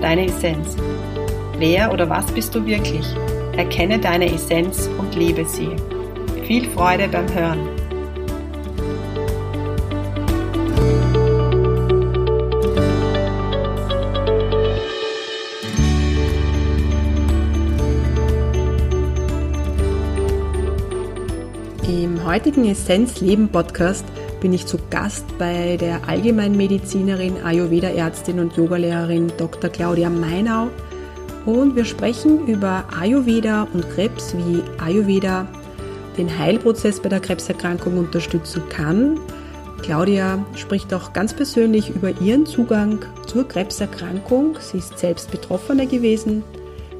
deine Essenz. Wer oder was bist du wirklich? Erkenne deine Essenz und lebe sie. Viel Freude beim Hören. Im heutigen Essenz Leben Podcast bin ich zu Gast bei der Allgemeinmedizinerin, Ayurveda-Ärztin und Yogalehrerin Dr. Claudia Meinau und wir sprechen über Ayurveda und Krebs, wie Ayurveda den Heilprozess bei der Krebserkrankung unterstützen kann. Claudia spricht auch ganz persönlich über ihren Zugang zur Krebserkrankung. Sie ist selbst Betroffene gewesen.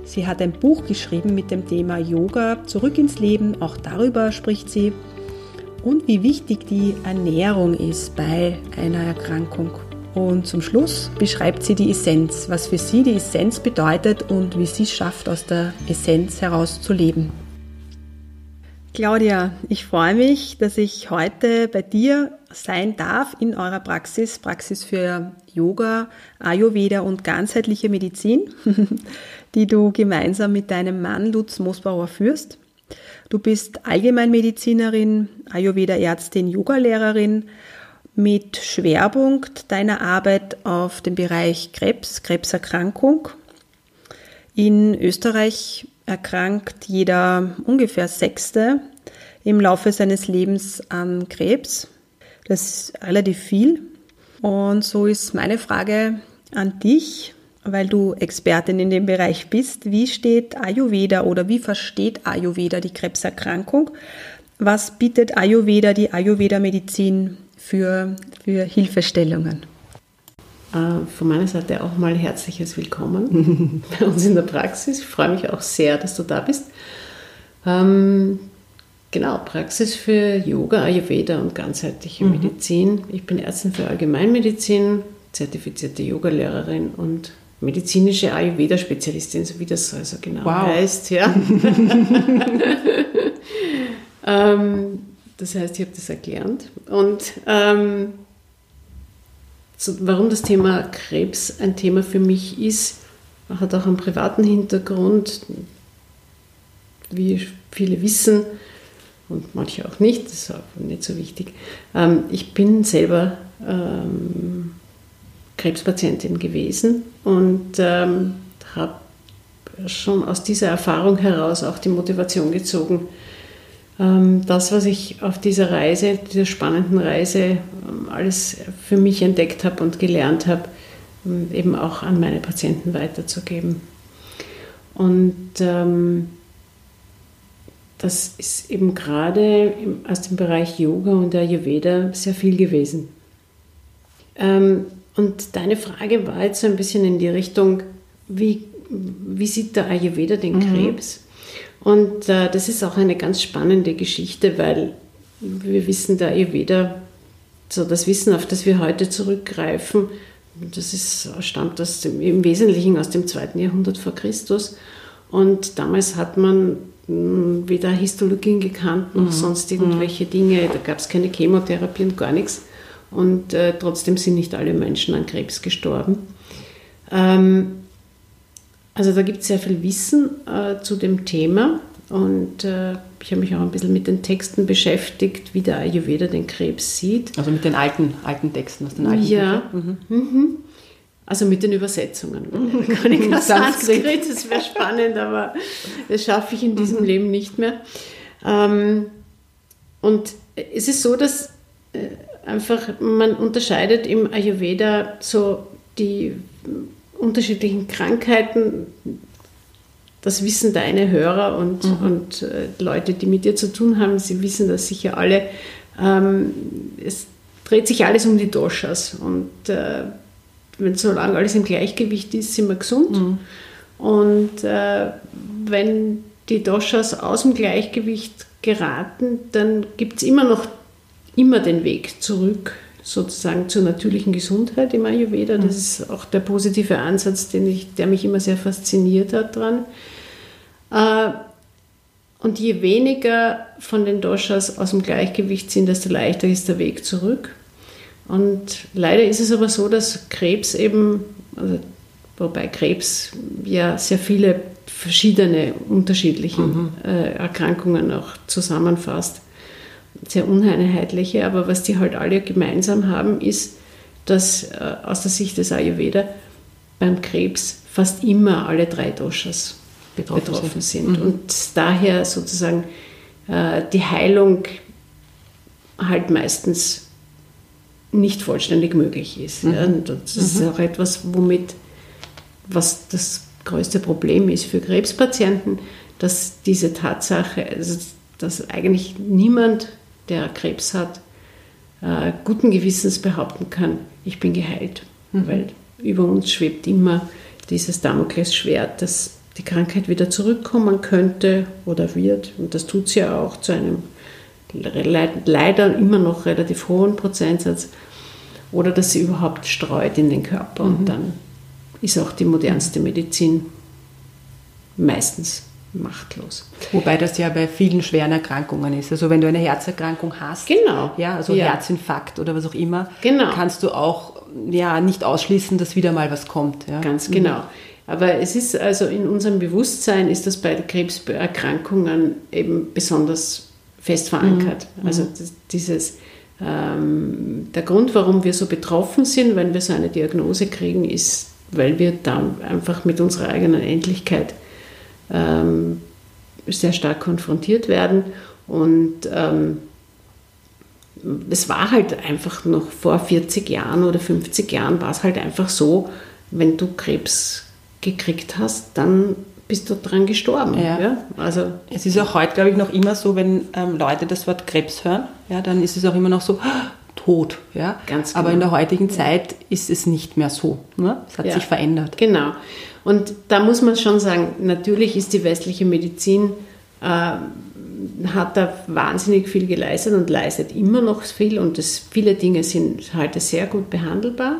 Sie hat ein Buch geschrieben mit dem Thema Yoga zurück ins Leben. Auch darüber spricht sie und wie wichtig die Ernährung ist bei einer Erkrankung. Und zum Schluss beschreibt sie die Essenz, was für sie die Essenz bedeutet und wie sie es schafft, aus der Essenz heraus zu leben. Claudia, ich freue mich, dass ich heute bei dir sein darf in eurer Praxis, Praxis für Yoga, Ayurveda und ganzheitliche Medizin, die du gemeinsam mit deinem Mann Lutz Mosbauer führst. Du bist Allgemeinmedizinerin, Ayurveda-Ärztin, Yogalehrerin mit Schwerpunkt deiner Arbeit auf dem Bereich Krebs, Krebserkrankung. In Österreich erkrankt jeder ungefähr Sechste im Laufe seines Lebens an Krebs. Das ist relativ viel. Und so ist meine Frage an dich weil du Expertin in dem Bereich bist. Wie steht Ayurveda oder wie versteht Ayurveda die Krebserkrankung? Was bietet Ayurveda, die Ayurveda-Medizin für, für Hilfestellungen? Äh, von meiner Seite auch mal herzliches Willkommen bei uns in der Praxis. Ich freue mich auch sehr, dass du da bist. Ähm, genau, Praxis für Yoga, Ayurveda und ganzheitliche mhm. Medizin. Ich bin Ärztin für Allgemeinmedizin, zertifizierte Yogalehrerin und medizinische Ayurveda-Spezialistin, so wie das also genau wow. heißt. Ja. ähm, das heißt, ich habe das erklärt. Und ähm, so, warum das Thema Krebs ein Thema für mich ist, hat auch einen privaten Hintergrund. Wie viele wissen und manche auch nicht, das ist auch nicht so wichtig. Ähm, ich bin selber ähm, Krebspatientin gewesen und ähm, habe schon aus dieser Erfahrung heraus auch die Motivation gezogen, ähm, das, was ich auf dieser Reise, dieser spannenden Reise, ähm, alles für mich entdeckt habe und gelernt habe, ähm, eben auch an meine Patienten weiterzugeben. Und ähm, das ist eben gerade aus dem Bereich Yoga und Ayurveda sehr viel gewesen. Ähm, und deine Frage war jetzt so ein bisschen in die Richtung, wie, wie sieht der Ayurveda den mhm. Krebs? Und äh, das ist auch eine ganz spannende Geschichte, weil wir wissen, der Ayurveda, so das Wissen, auf das wir heute zurückgreifen, das ist, stammt aus dem, im Wesentlichen aus dem zweiten Jahrhundert vor Christus. Und damals hat man hm, weder Histologien gekannt noch mhm. sonst irgendwelche mhm. Dinge. Da gab es keine Chemotherapie und gar nichts und äh, trotzdem sind nicht alle Menschen an Krebs gestorben. Ähm, also da gibt es sehr viel Wissen äh, zu dem Thema und äh, ich habe mich auch ein bisschen mit den Texten beschäftigt, wie der Ayurveda den Krebs sieht. Also mit den alten, alten Texten aus den alten Ja. Mhm. Mhm. Also mit den Übersetzungen. Kann ich das Sanskrit, das wäre spannend, aber das schaffe ich in diesem mhm. Leben nicht mehr. Ähm, und es ist so, dass äh, einfach, man unterscheidet im Ayurveda so die unterschiedlichen Krankheiten. Das wissen deine Hörer und, mhm. und äh, Leute, die mit dir zu tun haben, sie wissen das sicher alle. Ähm, es dreht sich alles um die Doshas und äh, wenn solange alles im Gleichgewicht ist, sind wir gesund. Mhm. Und äh, wenn die Doshas aus dem Gleichgewicht geraten, dann gibt es immer noch immer den Weg zurück sozusagen zur natürlichen Gesundheit im Ayurveda. Das mhm. ist auch der positive Ansatz, den ich, der mich immer sehr fasziniert hat dran. Äh, und je weniger von den Doshas aus dem Gleichgewicht sind, desto leichter ist der Weg zurück. Und leider ist es aber so, dass Krebs eben, also, wobei Krebs ja sehr viele verschiedene unterschiedliche mhm. äh, Erkrankungen auch zusammenfasst, sehr uneinheitliche, aber was die halt alle gemeinsam haben, ist, dass äh, aus der Sicht des Ayurveda beim Krebs fast immer alle drei Doshas betroffen, betroffen sind. sind. Mhm. Und daher sozusagen äh, die Heilung halt meistens nicht vollständig möglich ist. Mhm. Ja. Und das ist mhm. auch etwas, womit, was das größte Problem ist für Krebspatienten, dass diese Tatsache, also dass eigentlich niemand, der Krebs hat, äh, guten Gewissens behaupten kann, ich bin geheilt. Mhm. Weil über uns schwebt immer dieses Damoklesschwert, dass die Krankheit wieder zurückkommen könnte oder wird. Und das tut sie ja auch zu einem leider immer noch relativ hohen Prozentsatz. Oder dass sie überhaupt streut in den Körper. Mhm. Und dann ist auch die modernste Medizin meistens machtlos. Wobei das ja bei vielen schweren Erkrankungen ist. Also wenn du eine Herzerkrankung hast, genau. ja, also ja. Herzinfarkt oder was auch immer, genau. kannst du auch ja, nicht ausschließen, dass wieder mal was kommt. Ja. Ganz genau. Mhm. Aber es ist also in unserem Bewusstsein ist das bei Krebserkrankungen eben besonders fest verankert. Mhm. Also das, dieses ähm, der Grund, warum wir so betroffen sind, wenn wir so eine Diagnose kriegen, ist, weil wir dann einfach mit unserer eigenen Endlichkeit ähm, sehr stark konfrontiert werden. Und ähm, es war halt einfach noch vor 40 Jahren oder 50 Jahren war es halt einfach so, wenn du Krebs gekriegt hast, dann bist du dran gestorben. Ja. ja. Also es ist auch heute, glaube ich, noch immer so, wenn ähm, Leute das Wort Krebs hören, ja, dann ist es auch immer noch so ah, tot. Ja. Ganz genau. Aber in der heutigen Zeit ist es nicht mehr so. Ne? Es hat ja. sich verändert. Genau. Und da muss man schon sagen, natürlich ist die westliche Medizin äh, hat da wahnsinnig viel geleistet und leistet immer noch viel und das, viele Dinge sind heute sehr gut behandelbar.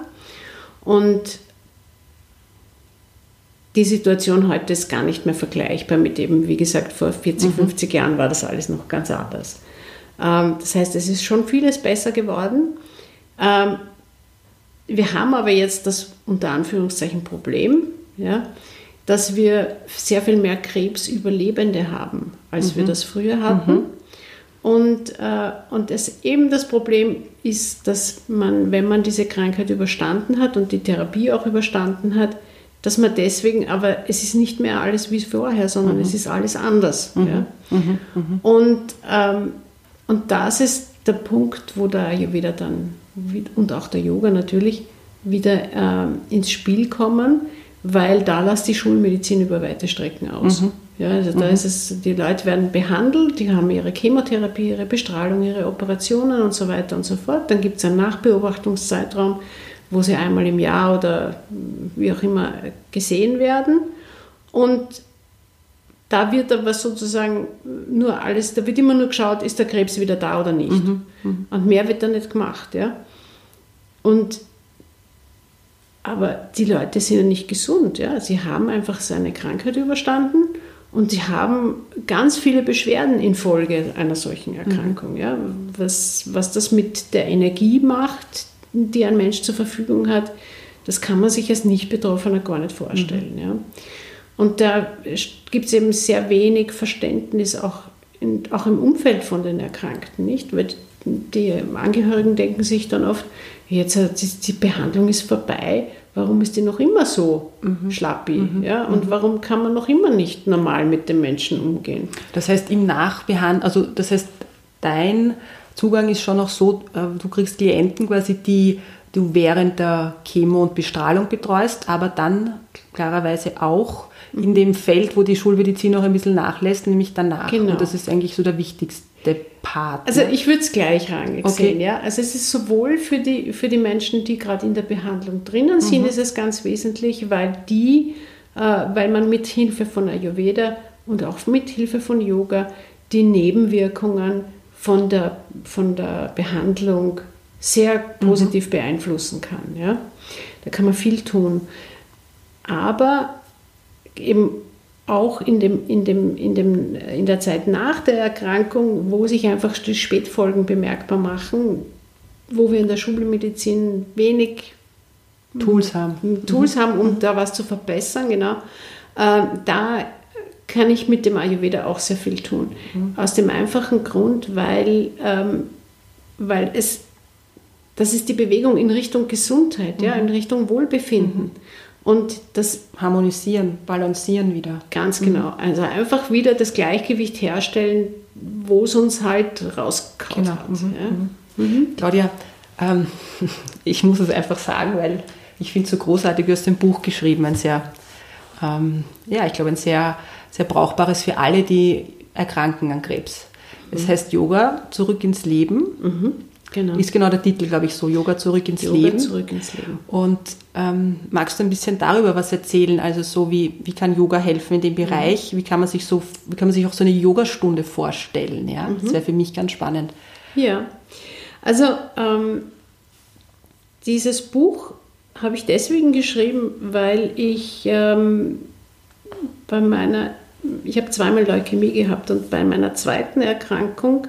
Und die Situation heute ist gar nicht mehr vergleichbar mit eben, wie gesagt, vor 40, mhm. 50 Jahren war das alles noch ganz anders. Ähm, das heißt, es ist schon vieles besser geworden. Ähm, wir haben aber jetzt das unter Anführungszeichen Problem, ja, dass wir sehr viel mehr Krebsüberlebende haben, als mhm. wir das früher hatten. Mhm. Und, äh, und es eben das Problem ist, dass man, wenn man diese Krankheit überstanden hat und die Therapie auch überstanden hat, dass man deswegen, aber es ist nicht mehr alles wie vorher, sondern mhm. es ist alles anders. Mhm. Ja? Mhm. mhm. Und, ähm, und das ist der Punkt, wo da ja wieder dann, und auch der Yoga natürlich, wieder ähm, ins Spiel kommen, weil da lässt die Schulmedizin über weite Strecken aus. Mhm. Ja, also da mhm. ist es, die Leute werden behandelt, die haben ihre Chemotherapie, ihre Bestrahlung, ihre Operationen und so weiter und so fort. Dann gibt es einen Nachbeobachtungszeitraum wo sie einmal im Jahr oder wie auch immer gesehen werden. Und da wird aber sozusagen nur alles, da wird immer nur geschaut, ist der Krebs wieder da oder nicht. Mhm, mh. Und mehr wird da nicht gemacht. Ja? Und aber die Leute sind ja nicht gesund. Ja? Sie haben einfach seine Krankheit überstanden und sie haben ganz viele Beschwerden infolge einer solchen Erkrankung. Mhm. Ja? Was, was das mit der Energie macht, die ein Mensch zur Verfügung hat, das kann man sich als Nicht-Betroffener gar nicht vorstellen. Mhm. Ja. Und da gibt es eben sehr wenig Verständnis auch, in, auch im Umfeld von den Erkrankten, nicht? Weil die Angehörigen denken sich dann oft, jetzt die Behandlung ist vorbei, warum ist die noch immer so mhm. schlappi? Mhm. Ja? Und mhm. warum kann man noch immer nicht normal mit den Menschen umgehen? Das heißt, im Nachbehandeln, also das heißt, dein Zugang ist schon auch so, äh, du kriegst Klienten quasi, die, du während der Chemo und Bestrahlung betreust, aber dann klarerweise auch in dem Feld, wo die Schulmedizin noch ein bisschen nachlässt, nämlich danach. Genau. Und das ist eigentlich so der wichtigste Part. Also ne? ich würde es gleich rangig okay. sehen. Ja? Also es ist sowohl für die, für die Menschen, die gerade in der Behandlung drinnen sind, mhm. ist es ganz wesentlich, weil die, äh, weil man mit Hilfe von Ayurveda und auch mit Hilfe von Yoga die Nebenwirkungen von der, von der Behandlung sehr positiv mhm. beeinflussen kann. Ja? Da kann man viel tun. Aber eben auch in, dem, in, dem, in, dem, in der Zeit nach der Erkrankung, wo sich einfach die Spätfolgen bemerkbar machen, wo wir in der Schulmedizin wenig Tools haben, Tools mhm. haben um da was zu verbessern, genau. Äh, da kann ich mit dem Ayurveda auch sehr viel tun. Mhm. Aus dem einfachen Grund, weil, ähm, weil es, das ist die Bewegung in Richtung Gesundheit, mhm. ja, in Richtung Wohlbefinden. Mhm. Und das Harmonisieren, Balancieren wieder. Ganz genau. Mhm. Also einfach wieder das Gleichgewicht herstellen, wo es uns halt rausgehauen genau. hat. Mhm. Ja. Mhm. mhm. Claudia, ähm, ich muss es einfach sagen, weil ich finde es so großartig, du hast ein Buch geschrieben, ein sehr, ähm, ja, ich glaube, ein sehr, sehr brauchbares für alle, die erkranken an Krebs. Es mhm. heißt Yoga, zurück ins Leben. Genau. Ist genau der Titel, glaube ich, so, Yoga zurück ins Yoga Leben. zurück ins Leben. Und ähm, magst du ein bisschen darüber was erzählen? Also so, wie, wie kann Yoga helfen in dem mhm. Bereich? Mhm. Wie kann man sich so, wie kann man sich auch so eine Yogastunde vorstellen? Ja? Mhm. Das wäre für mich ganz spannend. Ja, also ähm, dieses Buch habe ich deswegen geschrieben, weil ich ähm, bei meiner, ich habe zweimal Leukämie gehabt und bei meiner zweiten Erkrankung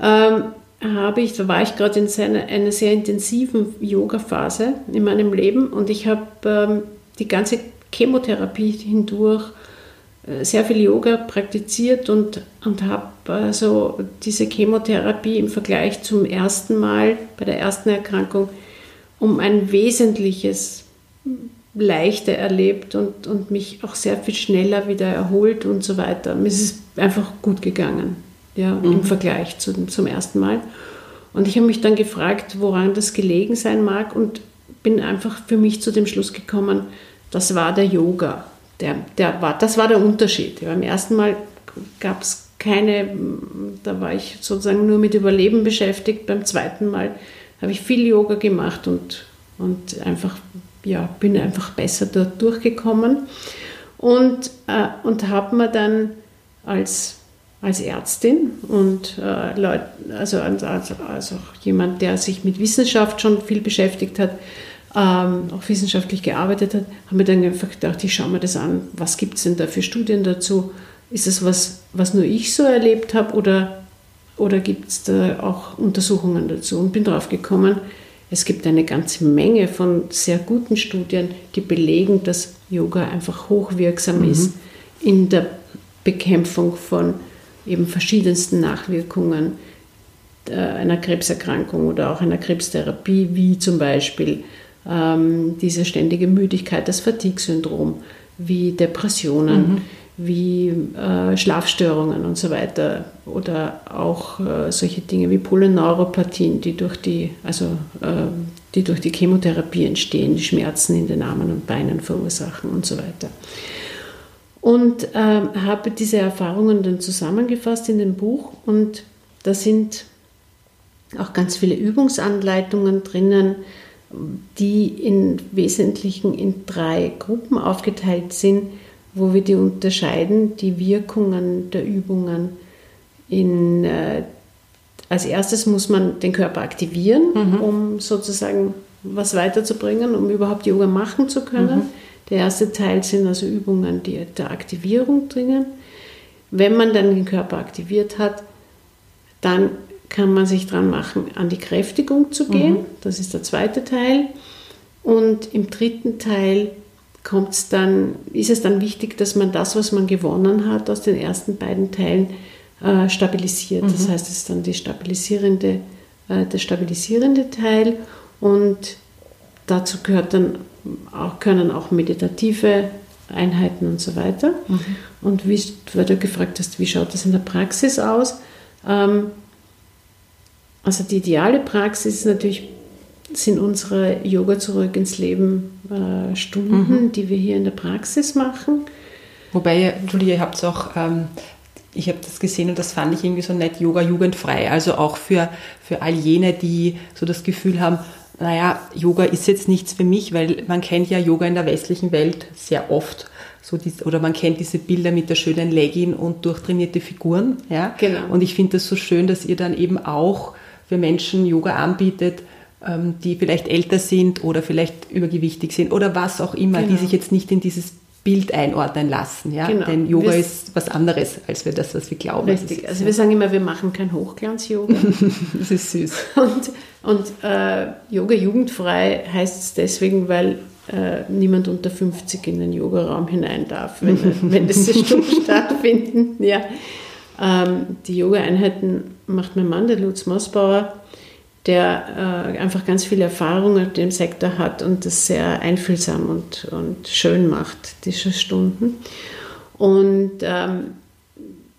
ähm, habe ich, da war ich gerade in seine, einer sehr intensiven Yoga-Phase in meinem Leben und ich habe ähm, die ganze Chemotherapie hindurch äh, sehr viel Yoga praktiziert und, und habe also diese Chemotherapie im Vergleich zum ersten Mal bei der ersten Erkrankung um ein wesentliches leichter erlebt und, und mich auch sehr viel schneller wieder erholt und so weiter. Mir ist es einfach gut gegangen ja, mhm. im Vergleich zu, zum ersten Mal. Und ich habe mich dann gefragt, woran das gelegen sein mag und bin einfach für mich zu dem Schluss gekommen, das war der Yoga. Der, der war, das war der Unterschied. Ja, beim ersten Mal gab es keine, da war ich sozusagen nur mit Überleben beschäftigt. Beim zweiten Mal habe ich viel Yoga gemacht und, und einfach, ja, bin einfach besser dort durchgekommen. Und, äh, und habe mir dann als als Ärztin und äh, Leut, also, also, also jemand, der sich mit Wissenschaft schon viel beschäftigt hat, ähm, auch wissenschaftlich gearbeitet hat, haben wir dann einfach gedacht, ich schaue mir das an, was gibt es denn da für Studien dazu? Ist es was, was nur ich so erlebt habe oder, oder gibt es da auch Untersuchungen dazu? Und bin drauf gekommen, es gibt eine ganze Menge von sehr guten Studien, die belegen, dass Yoga einfach hochwirksam mhm. ist in der Bekämpfung von eben verschiedensten Nachwirkungen äh, einer Krebserkrankung oder auch einer Krebstherapie, wie zum Beispiel ähm, diese ständige Müdigkeit, das Fatigue-Syndrom, wie Depressionen, mhm. wie äh, Schlafstörungen und so weiter oder auch äh, solche Dinge wie Polyneuropathien, die durch die, also, äh, die durch die Chemotherapie entstehen, die Schmerzen in den Armen und Beinen verursachen und so weiter und ähm, habe diese Erfahrungen dann zusammengefasst in dem Buch und da sind auch ganz viele Übungsanleitungen drinnen, die im Wesentlichen in drei Gruppen aufgeteilt sind, wo wir die unterscheiden, die Wirkungen der Übungen. In, äh, als erstes muss man den Körper aktivieren, mhm. um sozusagen was weiterzubringen, um überhaupt Yoga machen zu können. Mhm. Der erste Teil sind also Übungen, die der Aktivierung dringen. Wenn man dann den Körper aktiviert hat, dann kann man sich dran machen, an die Kräftigung zu gehen. Mhm. Das ist der zweite Teil. Und im dritten Teil kommt's dann, ist es dann wichtig, dass man das, was man gewonnen hat aus den ersten beiden Teilen, äh, stabilisiert. Mhm. Das heißt, es ist dann die stabilisierende, äh, der stabilisierende Teil. Und dazu gehört dann auch, können auch meditative Einheiten und so weiter. Mhm. Und wie, weil du gefragt hast, wie schaut das in der Praxis aus? Ähm, also die ideale Praxis ist natürlich sind unsere Yoga zurück ins Leben äh, Stunden, mhm. die wir hier in der Praxis machen. Wobei, Julia, ihr habt auch, ähm, ich habe das gesehen und das fand ich irgendwie so nett, Yoga jugendfrei. Also auch für, für all jene, die so das Gefühl haben, naja, Yoga ist jetzt nichts für mich, weil man kennt ja Yoga in der westlichen Welt sehr oft. So dies, oder man kennt diese Bilder mit der schönen Legging und durchtrainierte Figuren. Ja? Genau. Und ich finde das so schön, dass ihr dann eben auch für Menschen Yoga anbietet, ähm, die vielleicht älter sind oder vielleicht übergewichtig sind oder was auch immer, genau. die sich jetzt nicht in dieses Bild einordnen lassen. Ja? Genau. Denn Yoga wir ist was anderes als wir das, was wir glauben. Richtig. Also wir sagen immer, wir machen kein Hochglanz-Yoga. das ist süß. Und, und äh, Yoga jugendfrei heißt es deswegen, weil äh, niemand unter 50 in den Yogaraum hinein darf, wenn, wenn diese Stunden stattfinden. Ja. Ähm, die Yoga-Einheiten macht mein Mann, der Lutz Mossbauer, der äh, einfach ganz viel Erfahrung in dem Sektor hat und das sehr einfühlsam und, und schön macht, diese Stunden. Und ähm,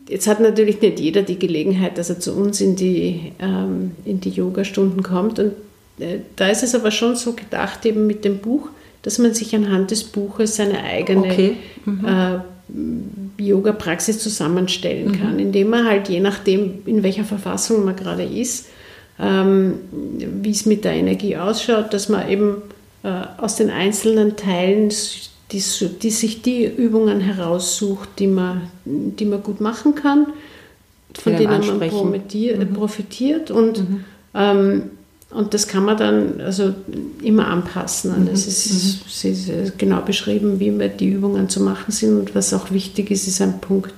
jetzt hat natürlich nicht jeder die Gelegenheit, dass er zu uns in die, ähm, in die Yoga-Stunden kommt. Und äh, da ist es aber schon so gedacht, eben mit dem Buch, dass man sich anhand des Buches seine eigene okay. mhm. äh, Yoga-Praxis zusammenstellen mhm. kann, indem man halt je nachdem, in welcher Verfassung man gerade ist, ähm, wie es mit der Energie ausschaut, dass man eben äh, aus den einzelnen Teilen die, die, sich die Übungen heraussucht, die man, die man gut machen kann, von denen man mhm. profitiert und mhm. ähm, und das kann man dann also immer anpassen. Und es ist, mhm. ist, genau beschrieben, wie die Übungen zu machen sind. Und was auch wichtig ist, ist ein Punkt,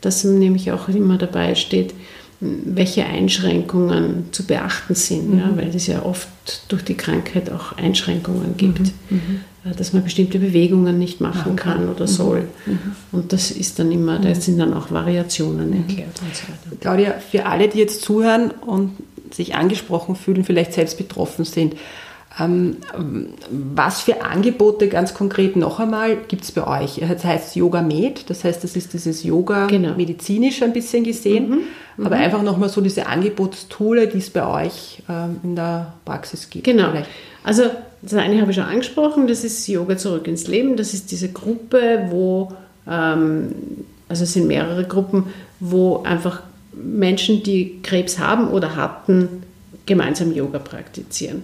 dass nämlich auch immer dabei steht, welche Einschränkungen zu beachten sind, mhm. ja, weil es ja oft durch die Krankheit auch Einschränkungen gibt, mhm. mhm. Äh, dass man bestimmte Bewegungen nicht machen kann, oder mhm. soll. Mhm. Und das ist dann immer, da sind dann auch Variationen erklärt und so weiter. Claudia, für alle, die jetzt zuhören und sich angesprochen fühlen, vielleicht selbst betroffen sind, was für Angebote ganz konkret noch einmal gibt es bei euch? Das heißt Yoga Med, das heißt, das ist dieses Yoga genau. medizinisch ein bisschen gesehen, mhm. Mhm. aber einfach nochmal so diese Angebotstoole, die es bei euch ähm, in der Praxis gibt. Genau. Vielleicht. Also das eine habe ich schon angesprochen, das ist Yoga zurück ins Leben. Das ist diese Gruppe, wo, ähm, also es sind mehrere Gruppen, wo einfach Menschen, die Krebs haben oder hatten, gemeinsam Yoga praktizieren.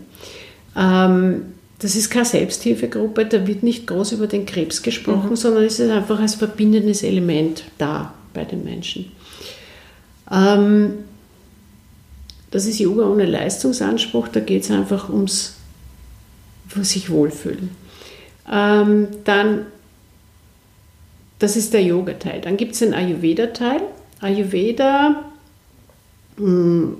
Ähm, das ist keine Selbsthilfegruppe, da wird nicht groß über den Krebs gesprochen, mhm. sondern es ist einfach als verbindendes Element da bei den Menschen. Ähm, das ist Yoga ohne Leistungsanspruch, da geht es einfach ums sich wohlfühlen. Ähm, dann, das ist der Yoga-Teil. Dann gibt es den Ayurveda-Teil. Ayurveda, mh, hm,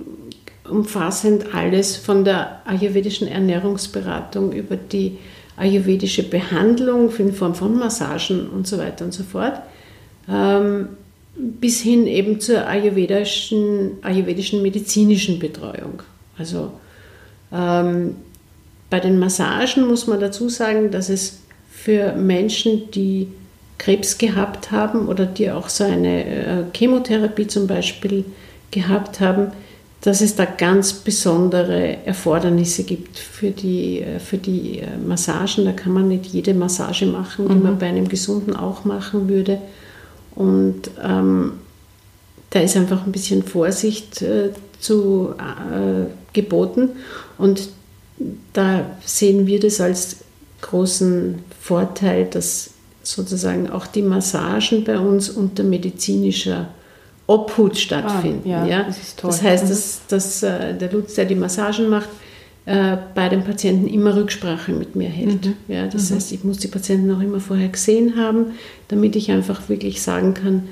umfassend alles von der ayurvedischen Ernährungsberatung über die ayurvedische Behandlung in Form von Massagen und so weiter und so fort, ähm, bis hin eben zur ayurvedischen, ayurvedischen medizinischen Betreuung. Also ähm, bei den Massagen muss man dazu sagen, dass es für Menschen, die Krebs gehabt haben oder die auch so eine äh, Chemotherapie zum Beispiel gehabt haben, dass es da ganz besondere Erfordernisse gibt für die, äh, für die äh, Massagen. Da kann man nicht jede Massage machen, die mhm. man bei einem Gesunden auch machen würde. Und ähm, da ist einfach ein bisschen Vorsicht äh, zu äh, geboten. Und da sehen wir das als großen Vorteil, dass sozusagen auch die Massagen bei uns unter medizinischer Obhut stattfinden. Ah, ja, ja, Das, ist toll. das heißt, mhm. dass, dass äh, der Lutz, der die Massagen macht, äh, bei den Patienten immer Rücksprache mit mir hält. Mhm. Ja, das mhm. heißt, ich muss die Patienten auch immer vorher gesehen haben, damit ich einfach wirklich sagen kann,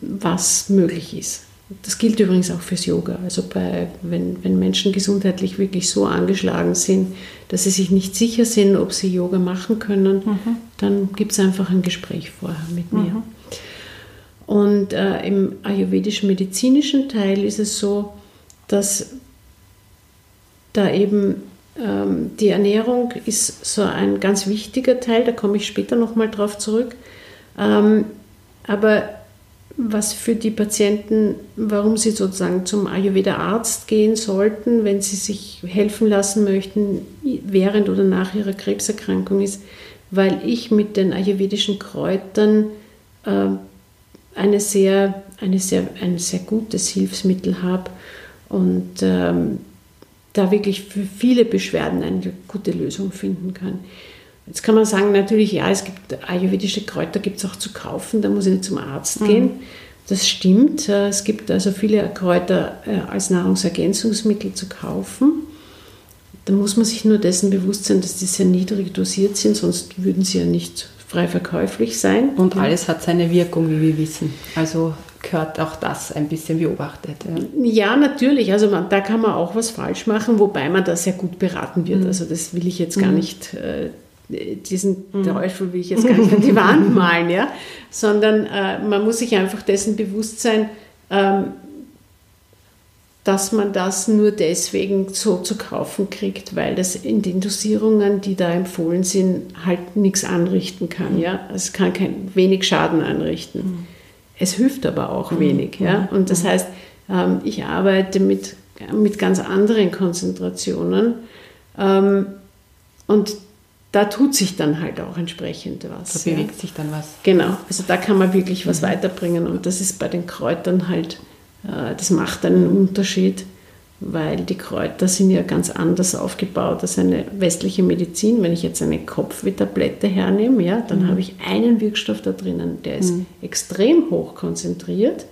was möglich ist. Das gilt übrigens auch fürs Yoga. Also bei, wenn, wenn Menschen gesundheitlich wirklich so angeschlagen sind, dass sie sich nicht sicher sind, ob sie Yoga machen können, mhm. dann gibt es einfach ein Gespräch vorher mit mir. Und äh, im ayurvedischen medizinischen Teil ist es so, dass da eben ähm, die Ernährung ist so ein ganz wichtiger Teil, da komme ich später nochmal drauf zurück. Ähm, aber was für die Patienten, warum sie sozusagen zum Ayurveda-Arzt gehen sollten, wenn sie sich helfen lassen möchten, während oder nach ihrer Krebserkrankung ist, weil ich mit den ayurvedischen Kräutern äh, eine sehr, eine sehr, ein sehr gutes Hilfsmittel habe und ähm, da wirklich für viele Beschwerden eine gute Lösung finden kann. Jetzt kann man sagen, natürlich, ja, es gibt ayurvedische Kräuter, gibt es auch zu kaufen, da muss ich nicht zum Arzt mhm. gehen. Das stimmt. Äh, es gibt also viele Kräuter äh, als Nahrungsergänzungsmittel zu kaufen. Da muss man sich nur dessen bewusst sein, dass die sehr niedrig dosiert sind, sonst würden sie ja nicht frei verkäuflich sein. Und alles hat seine Wirkung, wie wir wissen. Also gehört auch das ein bisschen beobachtet. Ja, ja natürlich. Also man, da kann man auch was falsch machen, wobei man da sehr gut beraten wird. Mhm. Also das will ich jetzt gar mhm. nicht äh, diesen mhm. Teufel will ich jetzt gar nicht an die Wand malen, ja? sondern äh, man muss sich einfach dessen bewusst sein, ähm, dass man das nur deswegen so zu kaufen kriegt, weil das in den Dosierungen, die da empfohlen sind, halt nichts anrichten kann. Ja? Es kann kein, wenig Schaden anrichten. Mhm. Es hilft aber auch mhm. wenig. Ja? Und das mhm. heißt, ähm, ich arbeite mit, mit ganz anderen Konzentrationen. Ähm, und da tut sich dann halt auch entsprechend was. Da bewegt ja. sich dann was. Genau, also da kann man wirklich was mhm. weiterbringen und das ist bei den Kräutern halt, das macht einen Unterschied, weil die Kräuter sind ja ganz anders aufgebaut als eine westliche Medizin. Wenn ich jetzt eine Kopfweh-Tablette hernehme, ja, dann mhm. habe ich einen Wirkstoff da drinnen, der ist mhm. extrem hoch konzentriert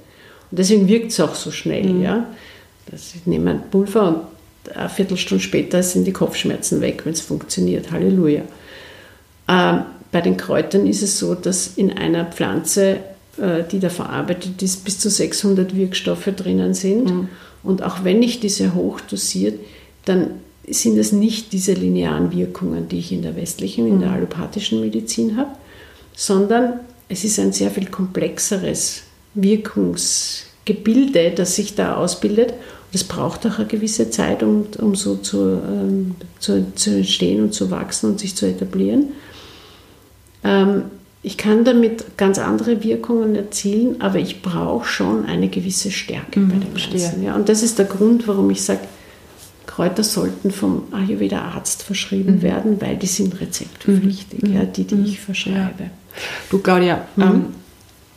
und deswegen wirkt es auch so schnell. Mhm. Ja. Das, ich nehme ein Pulver und eine Viertelstunde später sind die Kopfschmerzen weg, wenn es funktioniert. Halleluja. Ähm, bei den Kräutern ist es so, dass in einer Pflanze, äh, die da verarbeitet ist, bis zu 600 Wirkstoffe drinnen sind. Mhm. Und auch wenn ich diese hoch dosiert, dann sind es nicht diese linearen Wirkungen, die ich in der westlichen, in der mhm. allopathischen Medizin habe, sondern es ist ein sehr viel komplexeres Wirkungsgebilde, das sich da ausbildet das braucht auch eine gewisse Zeit, um, um so zu, ähm, zu, zu entstehen und zu wachsen und sich zu etablieren. Ähm, ich kann damit ganz andere Wirkungen erzielen, aber ich brauche schon eine gewisse Stärke mhm, bei dem Ganzen. Ja. Und das ist der Grund, warum ich sage, Kräuter sollten vom Ayurveda-Arzt verschrieben mhm. werden, weil die sind rezeptpflichtig, mhm. ja, die, die mhm. ich verschreibe. Ja. Du, Claudia, mhm. ähm,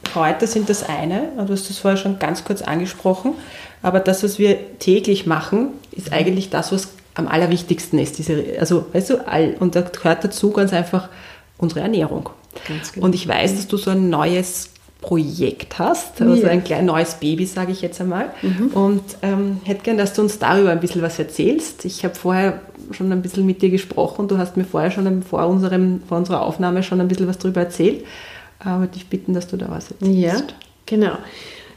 Kräuter sind das eine, du hast das vorher schon ganz kurz angesprochen. Aber das, was wir täglich machen, ist eigentlich das, was am allerwichtigsten ist. Diese, also, weißt du, all, und da gehört dazu ganz einfach unsere Ernährung. Genau. Und ich weiß, dass du so ein neues Projekt hast, also ja. ein kleines neues Baby, sage ich jetzt einmal. Mhm. Und ähm, hätte gern, dass du uns darüber ein bisschen was erzählst. Ich habe vorher schon ein bisschen mit dir gesprochen. Du hast mir vorher schon vor, unserem, vor unserer Aufnahme schon ein bisschen was darüber erzählt. Aber dich bitten, dass du da was erzählst. Ja, genau.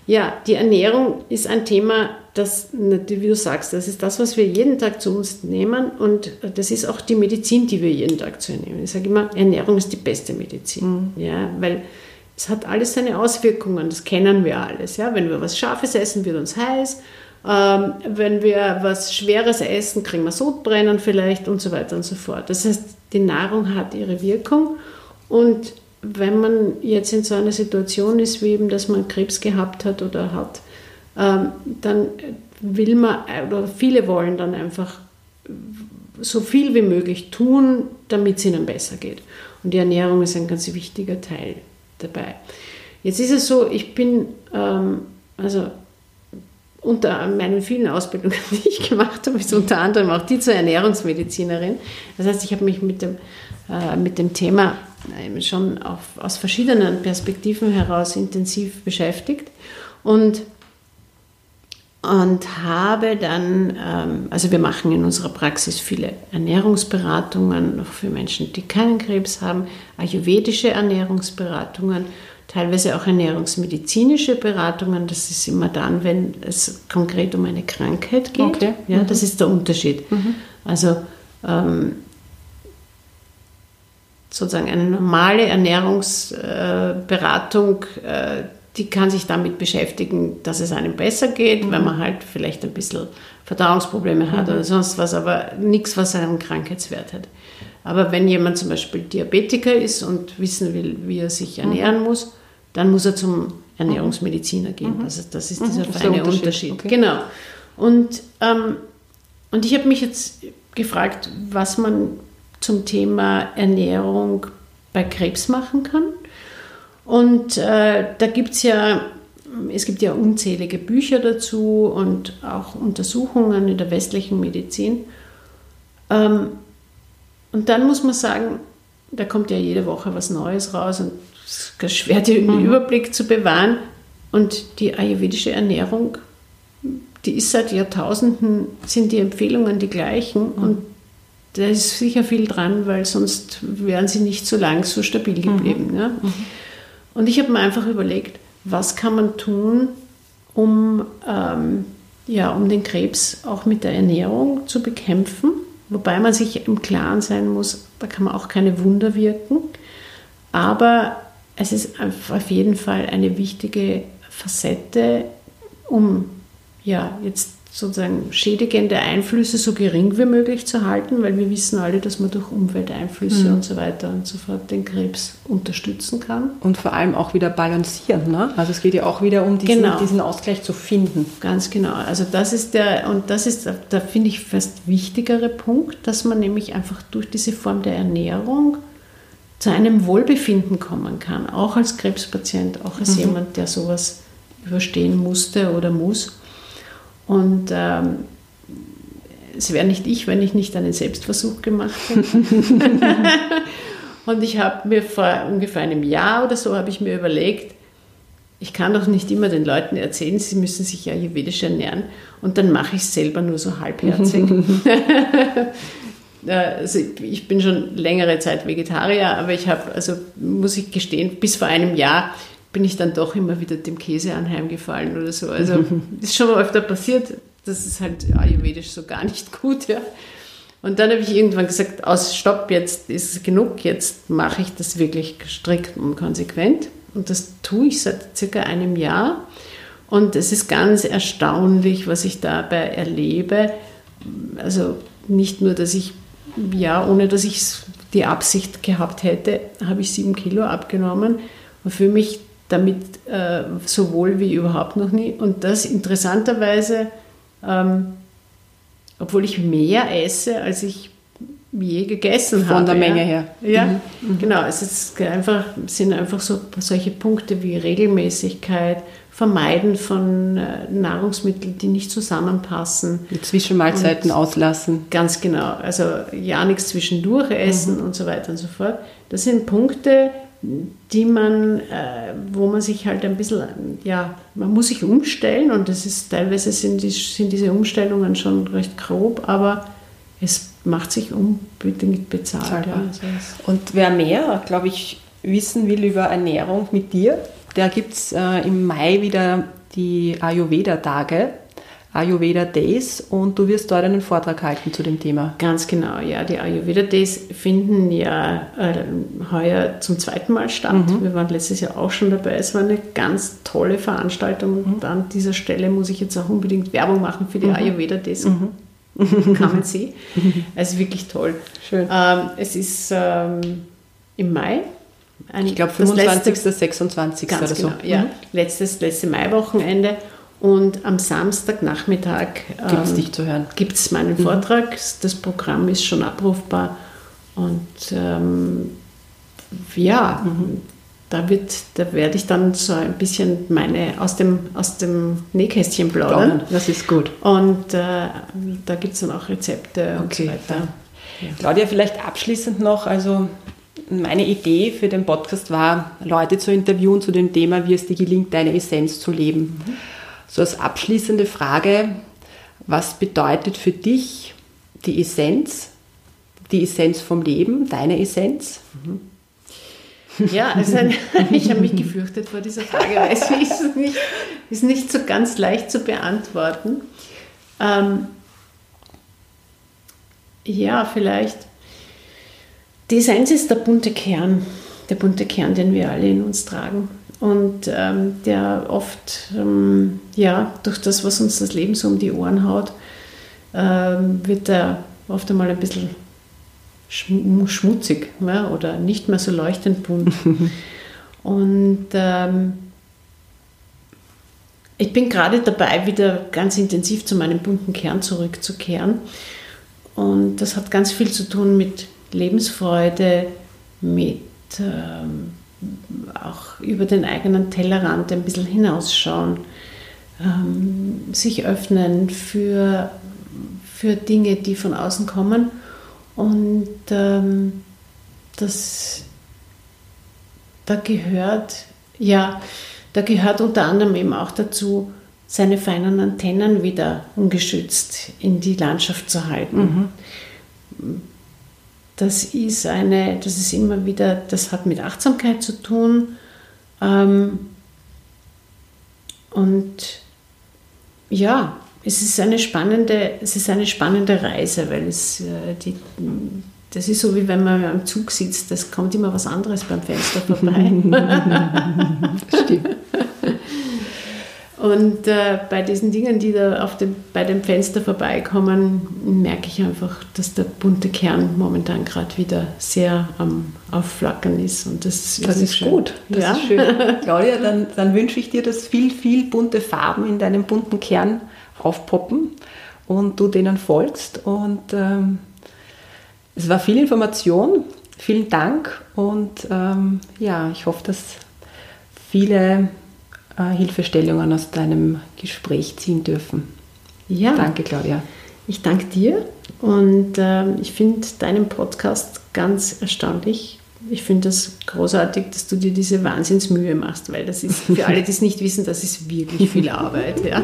Ja, die Ernährung ist ein Thema, das, wie du sagst, das ist das, was wir jeden Tag zu uns nehmen und das ist auch die Medizin, die wir jeden Tag zu uns nehmen. Ich sage immer, Ernährung ist die beste Medizin, mhm. ja, weil es hat alles seine Auswirkungen, das kennen wir alles. Ja? Wenn wir was Scharfes essen, wird uns heiß. Ähm, wenn wir was Schweres essen, kriegen wir Sodbrennen vielleicht und so weiter und so fort. Das heißt, die Nahrung hat ihre Wirkung und wenn man jetzt in so einer Situation ist, wie eben, dass man Krebs gehabt hat oder hat, ähm, dann will man, oder viele wollen dann einfach so viel wie möglich tun, damit es ihnen besser geht. Und die Ernährung ist ein ganz wichtiger Teil dabei. Jetzt ist es so, ich bin, ähm, also unter meinen vielen Ausbildungen, die ich gemacht habe, ist unter anderem auch die zur Ernährungsmedizinerin. Das heißt, ich habe mich mit dem, äh, mit dem Thema schon auf, aus verschiedenen Perspektiven heraus intensiv beschäftigt und, und habe dann, ähm, also wir machen in unserer Praxis viele Ernährungsberatungen, auch für Menschen, die keinen Krebs haben, ayurvedische Ernährungsberatungen, teilweise auch ernährungsmedizinische Beratungen. Das ist immer dann, wenn es konkret um eine Krankheit geht. Okay. Ja, mhm. Das ist der Unterschied. Mhm. Also ähm, sozusagen eine normale Ernährungsberatung, äh, die kann sich damit beschäftigen, dass es einem besser geht, mhm. wenn man halt vielleicht ein bisschen Verdauungsprobleme hat mhm. oder sonst was, aber nichts, was einen Krankheitswert hat. Aber wenn jemand zum Beispiel Diabetiker ist und wissen will, wie er sich ernähren mhm. muss, dann muss er zum Ernährungsmediziner gehen. Mhm. Also das ist dieser mhm. feine Unterschied. Unterschied. Okay. Genau. Und, ähm, und ich habe mich jetzt gefragt, was man zum Thema Ernährung bei Krebs machen kann. Und äh, da gibt es ja, es gibt ja unzählige Bücher dazu und auch Untersuchungen in der westlichen Medizin. Ähm, und dann muss man sagen, da kommt ja jede Woche was Neues raus und es ist schwer, den mhm. Überblick zu bewahren. Und die ayurvedische Ernährung, die ist seit Jahrtausenden, sind die Empfehlungen die gleichen. Mhm. Und da ist sicher viel dran, weil sonst wären sie nicht so lang so stabil mhm. geblieben. Mhm. Ja? Und ich habe mir einfach überlegt, was kann man tun, um, ähm, ja, um den Krebs auch mit der Ernährung zu bekämpfen. Wobei man sich im Klaren sein muss, da kann man auch keine Wunder wirken. Aber es ist auf jeden Fall eine wichtige Facette, um ja, jetzt sozusagen schädigende Einflüsse so gering wie möglich zu halten, weil wir wissen alle, dass man durch Umwelteinflüsse mhm. und so weiter und so fort den Krebs unterstützen kann. Und vor allem auch wieder balancieren. Ne? Also es geht ja auch wieder um diesen, genau. diesen Ausgleich zu finden. Ganz genau. Also das ist der, und das ist, da finde ich fast wichtigere Punkt, dass man nämlich einfach durch diese Form der Ernährung zu einem Wohlbefinden kommen kann, auch als Krebspatient, auch als mhm. jemand, der sowas überstehen musste oder muss. Und ähm, es wäre nicht ich, wenn ich nicht einen Selbstversuch gemacht hätte. und ich habe mir vor ungefähr einem Jahr oder so habe ich mir überlegt, ich kann doch nicht immer den Leuten erzählen, sie müssen sich ja ayurvedisch ernähren und dann mache ich es selber nur so halbherzig. also ich bin schon längere Zeit Vegetarier, aber ich habe, also muss ich gestehen, bis vor einem Jahr bin ich dann doch immer wieder dem Käse anheimgefallen oder so. Also ist schon mal öfter passiert. Das ist halt ayurvedisch so gar nicht gut, ja. Und dann habe ich irgendwann gesagt, aus Stopp, jetzt ist es genug, jetzt mache ich das wirklich strikt und konsequent. Und das tue ich seit circa einem Jahr. Und es ist ganz erstaunlich, was ich dabei erlebe. Also nicht nur, dass ich, ja, ohne dass ich die Absicht gehabt hätte, habe ich sieben Kilo abgenommen und fühle mich damit äh, so wohl wie überhaupt noch nie. Und das interessanterweise, ähm, obwohl ich mehr esse, als ich je gegessen Von habe. Von der Menge her. Ja, mhm. mhm. genau. Es ist einfach, sind einfach so solche Punkte wie Regelmäßigkeit, Vermeiden von äh, Nahrungsmitteln, die nicht zusammenpassen. Die Zwischenmahlzeiten auslassen. Ganz genau. Also ja nichts zwischendurch essen mhm. und so weiter und so fort. Das sind Punkte, die man, äh, wo man sich halt ein bisschen, ja, man muss sich umstellen und das ist teilweise sind, die, sind diese Umstellungen schon recht grob, aber es macht sich unbedingt bezahlt. Ja. Also und wer mehr, glaube ich, wissen will über Ernährung mit dir, der gibt es äh, im Mai wieder die Ayurveda-Tage. Ayurveda Days und du wirst dort einen Vortrag halten zu dem Thema. Ganz genau, ja. Die Ayurveda Days finden ja äh, heuer zum zweiten Mal statt. Mhm. Wir waren letztes Jahr auch schon dabei. Es war eine ganz tolle Veranstaltung und mhm. an dieser Stelle muss ich jetzt auch unbedingt Werbung machen für die mhm. Ayurveda Days. Mhm. Kann man sie. Es ist wirklich toll. Schön. Ähm, es ist ähm, im Mai. Ein, ich glaube 25. Letzte, 26. Ganz oder so. Genau, ja. Mhm. Letztes, letzte Maiwochenende. Und am Samstagnachmittag gibt es ähm, dich zu hören. Gibt es meinen mhm. Vortrag. Das Programm ist schon abrufbar. Und ähm, ja, mhm. da, wird, da werde ich dann so ein bisschen meine aus dem, aus dem Nähkästchen plaudern. Das ist gut. Und äh, da gibt es dann auch Rezepte okay. und so weiter. Ja. Claudia, vielleicht abschließend noch, also meine Idee für den Podcast war, Leute zu interviewen zu dem Thema, wie es dir gelingt, deine Essenz zu leben. Mhm. So als abschließende Frage, was bedeutet für dich die Essenz, die Essenz vom Leben, deine Essenz? Mhm. Ja, also ich habe mich gefürchtet vor dieser Frage, weil es ist nicht, ist nicht so ganz leicht zu beantworten. Ähm, ja, vielleicht. Die Essenz ist der bunte Kern, der bunte Kern, den wir alle in uns tragen und ähm, der oft ähm, ja, durch das, was uns das Leben so um die Ohren haut, ähm, wird er oft einmal ein bisschen schmutzig ja, oder nicht mehr so leuchtend bunt. Und ähm, ich bin gerade dabei, wieder ganz intensiv zu meinem bunten Kern zurückzukehren. Und das hat ganz viel zu tun mit Lebensfreude, mit ähm, auch über den eigenen Tellerrand ein bisschen hinausschauen, ähm, sich öffnen für, für Dinge, die von außen kommen. Und ähm, das, da gehört, ja, da gehört unter anderem eben auch dazu, seine feinen Antennen wieder ungeschützt in die Landschaft zu halten. Mhm. Das ist eine, das ist immer wieder, das hat mit Achtsamkeit zu tun. Ähm, und ja, es ist eine spannende, es ist eine spannende Reise, weil es äh, die, das ist so wie wenn man am Zug sitzt, das kommt immer was anderes beim Fenster vorbei. Stimmt. Und äh, bei diesen Dingen, die da auf dem, bei dem Fenster vorbeikommen, merke ich einfach, dass der bunte Kern momentan gerade wieder sehr am Aufflackern ist. Und das, das ist, schön. gut. Das ja? ist schön. Claudia, dann, dann wünsche ich dir, dass viel, viel bunte Farben in deinem bunten Kern aufpoppen und du denen folgst. Und ähm, es war viel Information. Vielen Dank und ähm, ja, ich hoffe, dass viele Hilfestellungen aus deinem Gespräch ziehen dürfen. Ja. Danke, Claudia. Ich danke dir und äh, ich finde deinen Podcast ganz erstaunlich. Ich finde das großartig, dass du dir diese Wahnsinnsmühe machst, weil das ist für alle, die es nicht wissen, das ist wirklich viel Arbeit. Ja.